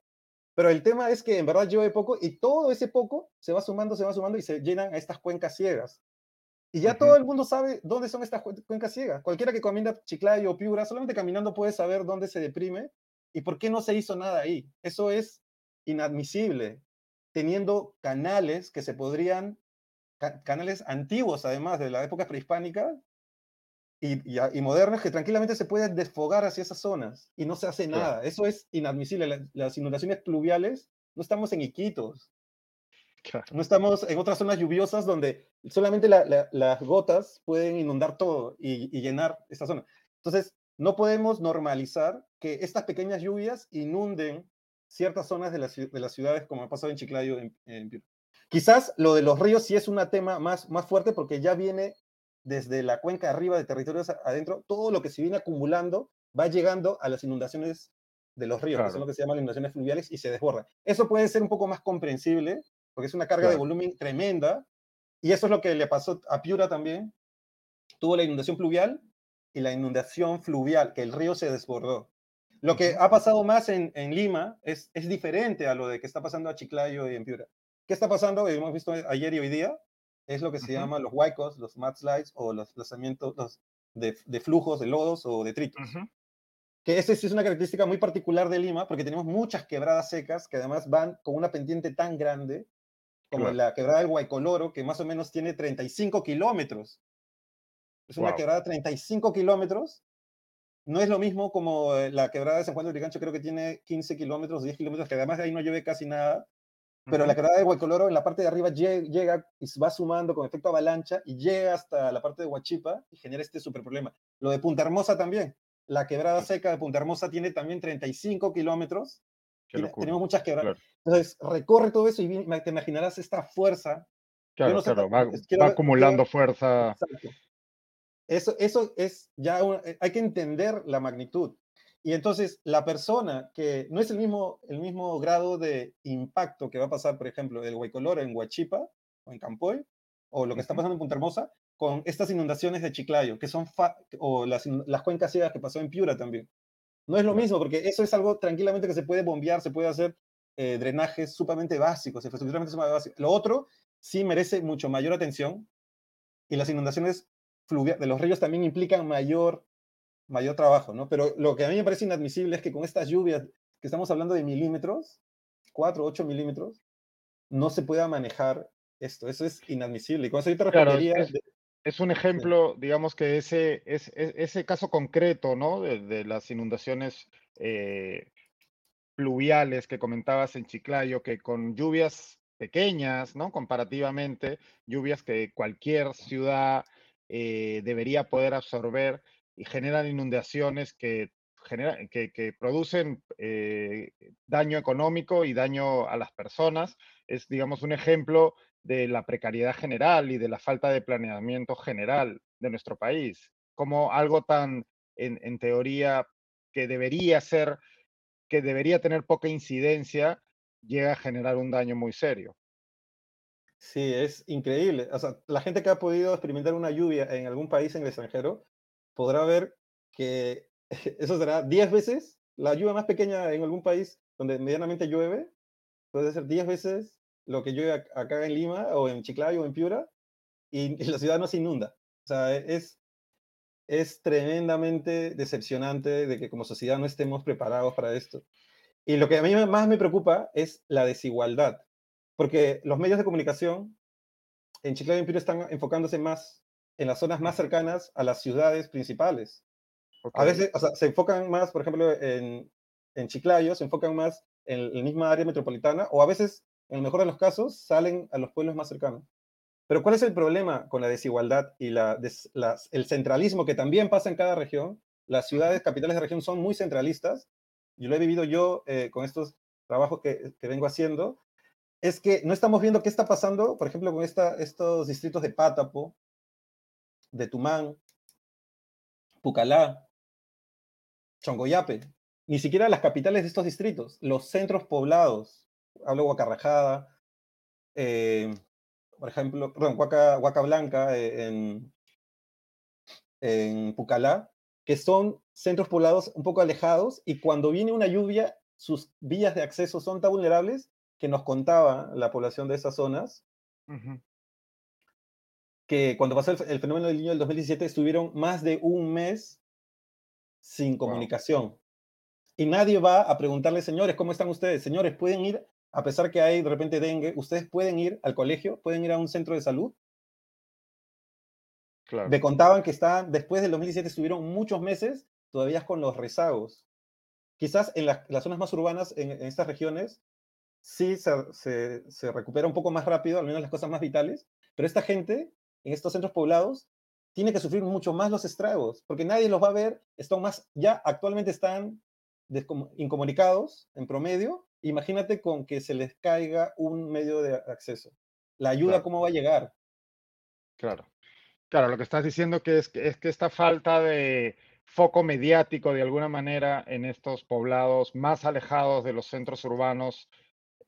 pero el tema es que en verdad llueve poco y todo ese poco se va sumando, se va sumando y se llenan a estas cuencas ciegas. Y ya todo el mundo sabe dónde son estas cuencas ciegas. Cualquiera que camina Chiclayo o Piura, solamente caminando puede saber dónde se deprime y por qué no se hizo nada ahí. Eso es inadmisible, teniendo canales que se podrían, canales antiguos además de la época prehispánica y, y, modernos que tranquilamente se pueden desfogar hacia esas zonas y no se hace nada. Eso es inadmisible. las inundaciones pluviales, no estamos en Iquitos, no estamos en otras zonas lluviosas donde solamente las gotas pueden inundar todo y, llenar esta zona. Entonces, no podemos normalizar que estas pequeñas lluvias inunden ciertas zonas de, de las ciudades, como ha pasado en Chiclayo. En, Quizás lo de los ríos sí es un tema más, más fuerte porque ya viene desde la cuenca arriba de territorios adentro, todo lo que se viene acumulando va llegando a las inundaciones de los ríos, que son lo que se llaman inundaciones fluviales, y se desborda. Eso puede ser un poco más comprensible porque es una carga de volumen tremenda. Y eso es lo que le pasó a Piura también. Tuvo la inundación pluvial y la inundación fluvial, que el río se desbordó. Lo que ha pasado más en, en Lima es, es, diferente a lo de que está pasando a Chiclayo y en Piura. ¿Qué está pasando? Hemos visto ayer y hoy día. Es lo que se llama los huaicos, los mudslides o los desplazamientos de, de, flujos de lodos o detritos. Que esa es una característica muy particular de Lima porque tenemos muchas quebradas secas que además van con una pendiente tan grande como la quebrada del Guaycoloro, que más o menos tiene 35 kilómetros. Es una quebrada de 35 kilómetros. No es lo mismo como eh, la quebrada de San Juan de Urigancho, creo que tiene 15 kilómetros, 10 kilómetros, que además de ahí no llueve casi nada. Pero la quebrada de Guaycoloro en la parte de arriba llega y va sumando con efecto avalancha y llega hasta la parte de Huachipa y genera este super problema. Lo de Punta Hermosa también. La quebrada seca de Punta Hermosa tiene también 35 kilómetros tenemos muchas quebradas. Entonces, recorre todo eso y te imaginarás esta fuerza. Claro, claro, va, acumulando fuerza. Eso, eso es ya, eh, hay que entender la magnitud. Y entonces, la persona que no es el mismo, el mismo grado de impacto que va a pasar, por ejemplo, el Huaycolor en Huachipa o en Campoy, o lo que está pasando en Punta Hermosa, con estas inundaciones de Chiclayo, que son, o las, las cuencas ciegas que pasó en Piura también. No es lo mismo, porque eso es algo tranquilamente que se puede bombear, se puede hacer eh, drenajes sumamente básicos, infraestructuralmente sumamente básicos. Lo otro sí merece mucho mayor atención y las inundaciones de los ríos también implican mayor, mayor trabajo, ¿no? Pero lo que a mí me parece inadmisible es que con estas lluvias, que estamos hablando de milímetros, 4, 8 milímetros, no se pueda manejar esto. Eso es inadmisible. Y con eso yo te es un ejemplo, digamos que ese, es, ese caso concreto, ¿no? De, las inundaciones eh, pluviales que comentabas en Chiclayo, que con lluvias pequeñas, ¿no? Comparativamente, lluvias que cualquier ciudad eh, debería poder absorber y generan inundaciones que, que, producen eh, daño económico y daño a las personas. Es, digamos, un ejemplo de la precariedad general y de la falta de planeamiento general de nuestro país, como algo tan, en, teoría, que debería ser, que debería tener poca incidencia, llega a generar un daño muy serio. Sí, es increíble. O sea, la gente que ha podido experimentar una lluvia en algún país en el extranjero podrá ver que eso será 10 veces la lluvia más pequeña en algún país donde medianamente llueve, puede ser 10 veces lo que llueve acá en Lima o en Chiclayo o en Piura y, la ciudad no se inunda. O sea, es, es tremendamente decepcionante de que como sociedad no estemos preparados para esto. Y lo que a mí más me preocupa es la desigualdad, porque los medios de comunicación en Chiclayo y en Piura están enfocándose más en las zonas más cercanas a las ciudades principales. A veces, o sea, se enfocan más, por ejemplo, en, en Chiclayo, se enfocan más en la misma área metropolitana, o a veces en el mejor de los casos, salen a los pueblos más cercanos. Pero ¿cuál es el problema con la desigualdad y la, el centralismo que también pasa en cada región? Las ciudades capitales de región son muy centralistas. Yo lo he vivido yo eh, con estos trabajos que, que, vengo haciendo. Es que no estamos viendo qué está pasando, por ejemplo, con esta, estos distritos de Pátapo, de Tumán, Pucalá, Chongoyape. Ni siquiera las capitales de estos distritos, los centros poblados, hablo Guacarrajada, eh, por ejemplo, perdón, Huaca, Blanca eh, en, en Pucalá, que son centros poblados un poco alejados y cuando viene una lluvia, sus vías de acceso son tan vulnerables que nos contaba la población de esas zonas, que cuando pasó el, fenómeno del niño del 2017 estuvieron más de un mes sin comunicación. Y nadie va a preguntarle, señores, ¿cómo están ustedes? Señores, ¿pueden ir a pesar que hay de repente dengue, ustedes pueden ir al colegio, pueden ir a un centro de salud. Claro. Me contaban que están, después del 2017 estuvieron muchos meses todavía con los rezagos. Quizás en, las zonas más urbanas, en, estas regiones, sí se, se, recupera un poco más rápido, al menos las cosas más vitales, pero esta gente en estos centros poblados tiene que sufrir mucho más los estragos, porque nadie los va a ver, están más, ya actualmente están incomunicados en promedio imagínate con que se les caiga un medio de acceso. La ayuda, ¿cómo va a llegar? Claro. Claro, lo que estás diciendo que es, que es que esta falta de foco mediático de alguna manera en estos poblados más alejados de los centros urbanos,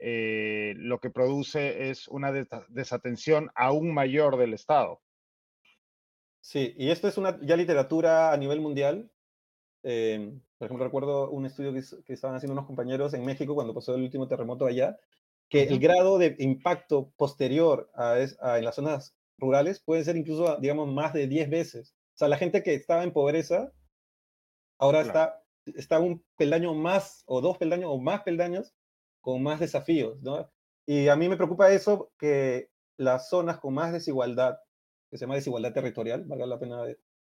eh, lo que produce es una desatención aún mayor del Estado. Sí, y esto es una ya literatura a nivel mundial. Em, por ejemplo, recuerdo un estudio que, estaban haciendo unos compañeros en México cuando pasó el último terremoto allá, que el grado de impacto posterior a, en las zonas rurales puede ser incluso, digamos, más de 10 veces. O sea, la gente que estaba en pobreza ahora está, está un peldaño más o dos peldaños o más peldaños con más desafíos, ¿no? Y a mí me preocupa eso, que las zonas con más desigualdad, que se llama desigualdad territorial, valga la pena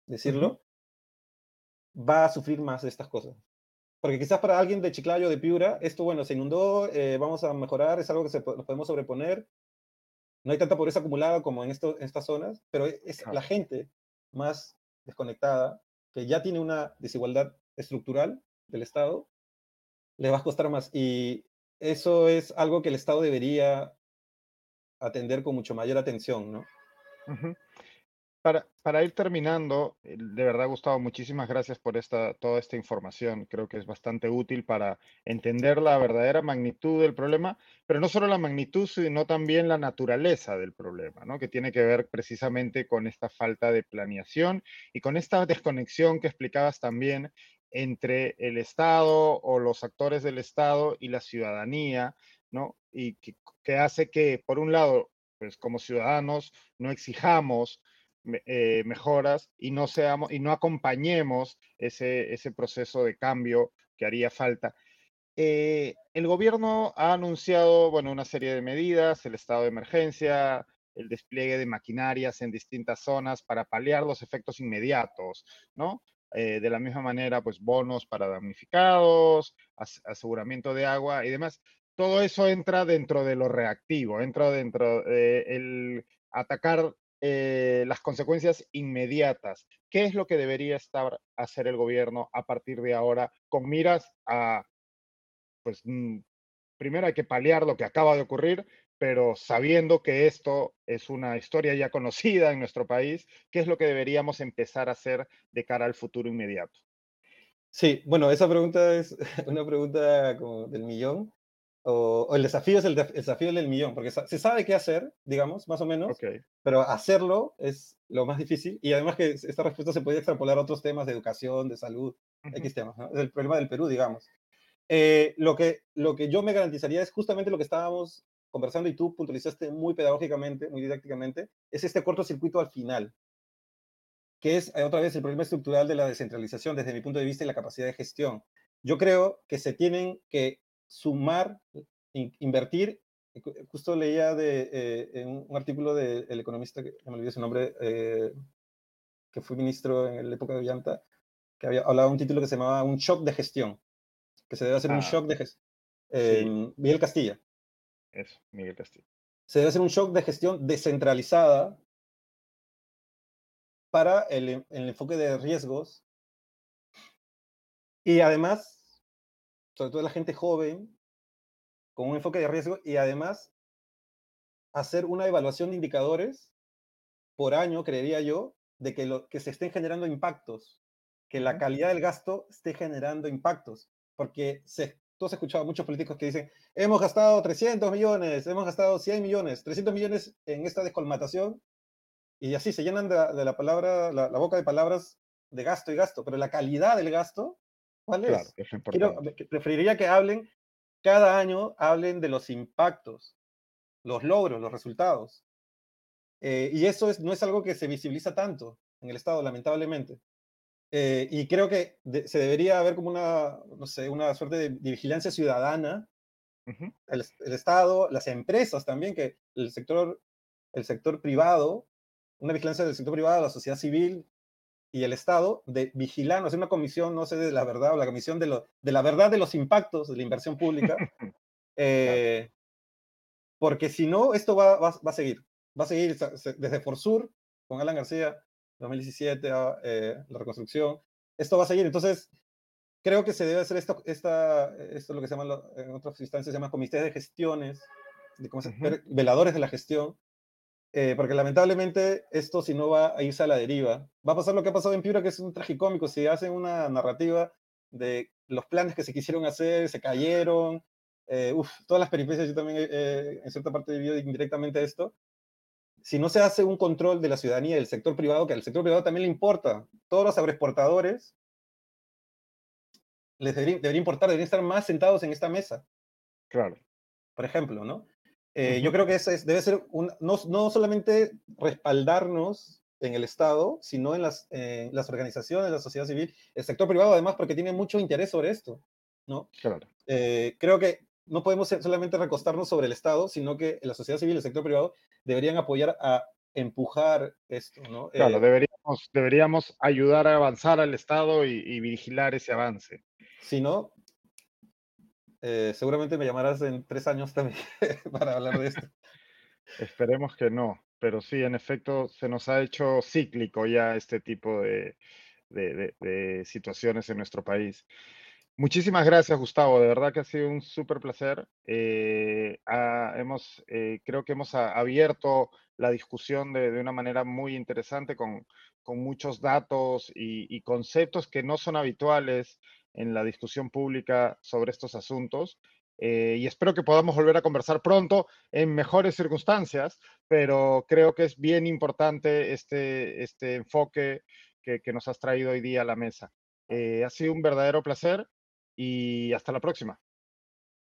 decirlo, va a sufrir más de estas cosas. Porque quizás para alguien de Chiclayo, de Piura, esto, bueno, se inundó, eh, vamos a mejorar, es algo que se, nos podemos sobreponer. No hay tanta pobreza acumulada como en, esto, en estas zonas, pero es la gente más desconectada, que ya tiene una desigualdad estructural del Estado, le va a costar más. Y eso es algo que el Estado debería atender con mucho mayor atención, ¿no? Para, para, ir terminando, eh, de verdad, Gustavo, muchísimas gracias por esta, toda esta información. Creo que es bastante útil para entender la verdadera magnitud del problema, pero no solo la magnitud, sino también la naturaleza del problema, ¿no? que tiene que ver precisamente con esta falta de planeación y con esta desconexión que explicabas también entre el Estado o los actores del Estado y la ciudadanía, ¿no? Y que, hace que, por un lado, pues como ciudadanos no exijamos eh, mejoras y no seamos y no acompañemos ese, ese proceso de cambio que haría falta. Eh, el gobierno ha anunciado bueno, una serie de medidas, el estado de emergencia, el despliegue de maquinarias en distintas zonas para paliar los efectos inmediatos, ¿no? Eh, de la misma manera, pues bonos para damnificados, aseguramiento de agua y demás. Todo eso entra dentro de lo reactivo, entra dentro de el atacar eh, las consecuencias inmediatas. ¿Qué es lo que debería estar hacer el gobierno a partir de ahora con miras a, pues, mm, primero hay que paliar lo que acaba de ocurrir, pero sabiendo que esto es una historia ya conocida en nuestro país, ¿qué es lo que deberíamos empezar a hacer de cara al futuro inmediato? Sí, bueno, esa pregunta es una pregunta como del millón o, el desafío es el, desafío del millón, porque se sabe qué hacer, digamos, más o menos, pero hacerlo es lo más difícil y además que esta respuesta se puede extrapolar a otros temas de educación, de salud, X temas, es el problema del Perú, digamos. Eh, lo, que, lo que yo me garantizaría es justamente lo que estábamos conversando y tú puntualizaste muy pedagógicamente, muy didácticamente, es este cortocircuito al final, que es eh, otra vez el problema estructural de la descentralización desde mi punto de vista y la capacidad de gestión. Yo creo que se tienen que sumar, invertir. Justo leía de, eh, en un artículo del economista, que me olvidé su nombre, eh, que fue ministro en la época de Ollanta, que había hablado de un título que se llamaba Un shock de gestión, que se debe hacer un ah, shock de gestión. Miguel Castilla. Eso, Miguel Castillo. Se debe hacer un shock de gestión descentralizada para el, el enfoque de riesgos y además, sobre todo la gente joven, con un enfoque de riesgo y además hacer una evaluación de indicadores por año, creería yo, de que, lo, que se estén generando impactos, que la calidad del gasto esté generando impactos, porque se, tú has escuchado muchos políticos que dicen, hemos gastado 300 millones, hemos gastado 100 millones, 300 millones en esta descolmatación, y así se llenan de, la palabra, la, boca de palabras de gasto y gasto, pero la calidad del gasto, ¿cuál es? preferiría que hablen, cada año hablen de los impactos, los logros, los resultados. Eh, y eso es, no es algo que se visibiliza tanto en el Estado, lamentablemente. Eh, y creo que se debería haber como una, no sé, una suerte de, vigilancia ciudadana. el, Estado, las empresas también, que el sector, el sector privado, una vigilancia del sector privado, la sociedad civil y el Estado, de vigilar, hacer una comisión, no sé, de la verdad, o la comisión de, lo, de la verdad de los impactos de la inversión pública. eh, porque si no, esto va, va, va, a seguir. Va a seguir desde Forsur, con Alan García, 2017, ah, eh, la reconstrucción. Esto va a seguir. Entonces, creo que se debe hacer esto, esta, esto lo que se llama, en otras instancias se llama comités de gestiones, de cómo se, veladores de la gestión, eh, porque lamentablemente esto si no va a irse a la deriva. Va a pasar lo que ha pasado en Piura, que es un tragicómico, si hacen una narrativa de los planes que se quisieron hacer, se cayeron, eh, todas las peripecias, yo también eh, en cierta parte he vivido indirectamente esto. Si no se hace un control de la ciudadanía del sector privado, que al sector privado también le importa, todos los agroexportadores les debería, importar, deberían estar más sentados en esta mesa. Claro. Por ejemplo, ¿no? Eh, yo creo que ese debe ser un, no, no, solamente respaldarnos en el Estado, sino en las, las organizaciones, la sociedad civil, el sector privado además, porque tiene mucho interés sobre esto, ¿no? Claro. creo que no podemos solamente recostarnos sobre el Estado, sino que la sociedad civil y el sector privado deberían apoyar a empujar esto, ¿no? Claro, eh, deberíamos, deberíamos ayudar a avanzar al Estado y, vigilar ese avance. Si no, eh, seguramente me llamarás en tres años también para hablar de esto. Esperemos que no, pero sí, en efecto, se nos ha hecho cíclico ya este tipo de, de situaciones en nuestro país. Muchísimas gracias, Gustavo. De verdad que ha sido un súper placer. Eh, hemos, eh, creo que hemos abierto la discusión de, una manera muy interesante con, muchos datos y, conceptos que no son habituales en la discusión pública sobre estos asuntos. Eh, y espero que podamos volver a conversar pronto en mejores circunstancias, pero creo que es bien importante este, este enfoque que, que nos has traído hoy día a la mesa. ha sido un verdadero placer y hasta la próxima.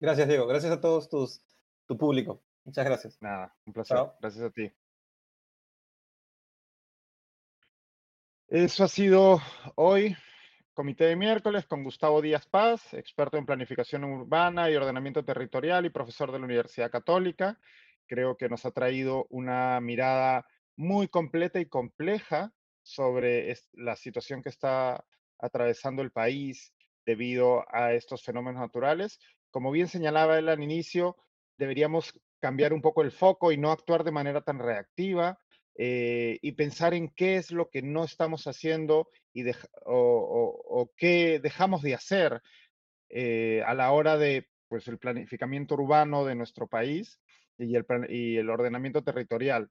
Gracias, Diego. Gracias a todos tus, tu público. Muchas gracias. Nada, un placer. Gracias a ti. Eso ha sido hoy, Comité de Miércoles, con Gustavo Díaz Paz, experto en planificación urbana y ordenamiento territorial y profesor de la Universidad Católica. Creo que nos ha traído una mirada muy completa y compleja sobre la situación que está atravesando el país debido a estos fenómenos naturales. Como bien señalaba él al inicio, deberíamos cambiar un poco el foco y no actuar de manera tan reactiva eh, y pensar en qué es lo que no estamos haciendo y o, qué dejamos de hacer eh, a la hora de pues, el planificamiento urbano de nuestro país y el, y el ordenamiento territorial.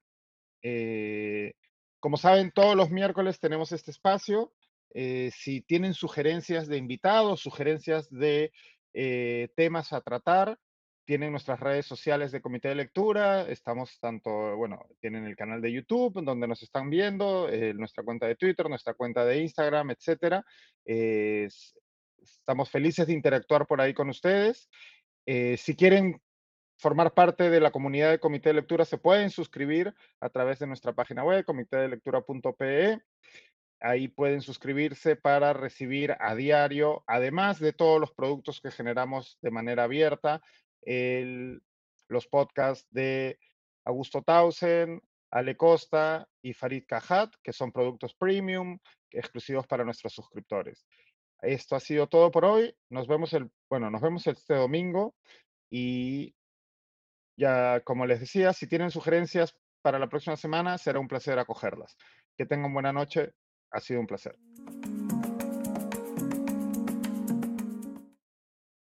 Eh, como saben, todos los miércoles tenemos este espacio eh, si tienen sugerencias de invitados, sugerencias de eh, temas a tratar, tienen nuestras redes sociales de comité de lectura, estamos tanto, bueno, tienen el canal de YouTube donde nos están viendo, eh, nuestra cuenta de Twitter, nuestra cuenta de Instagram, etcétera. estamos felices de interactuar por ahí con ustedes. si quieren formar parte de la comunidad de comité de lectura, se pueden suscribir a través de nuestra página web, comitedelectura.pe. Ahí pueden suscribirse para recibir a diario, además de todos los productos que generamos de manera abierta, los podcasts de Augusto Tausen, Ale Costa y Farid Cajat, que son productos premium exclusivos para nuestros suscriptores. Esto ha sido todo por hoy. Nos vemos el, bueno, nos vemos este domingo y Ya, como les decía, si tienen sugerencias para la próxima semana, será un placer acogerlas. Que tengan buena noche. Ha sido un placer.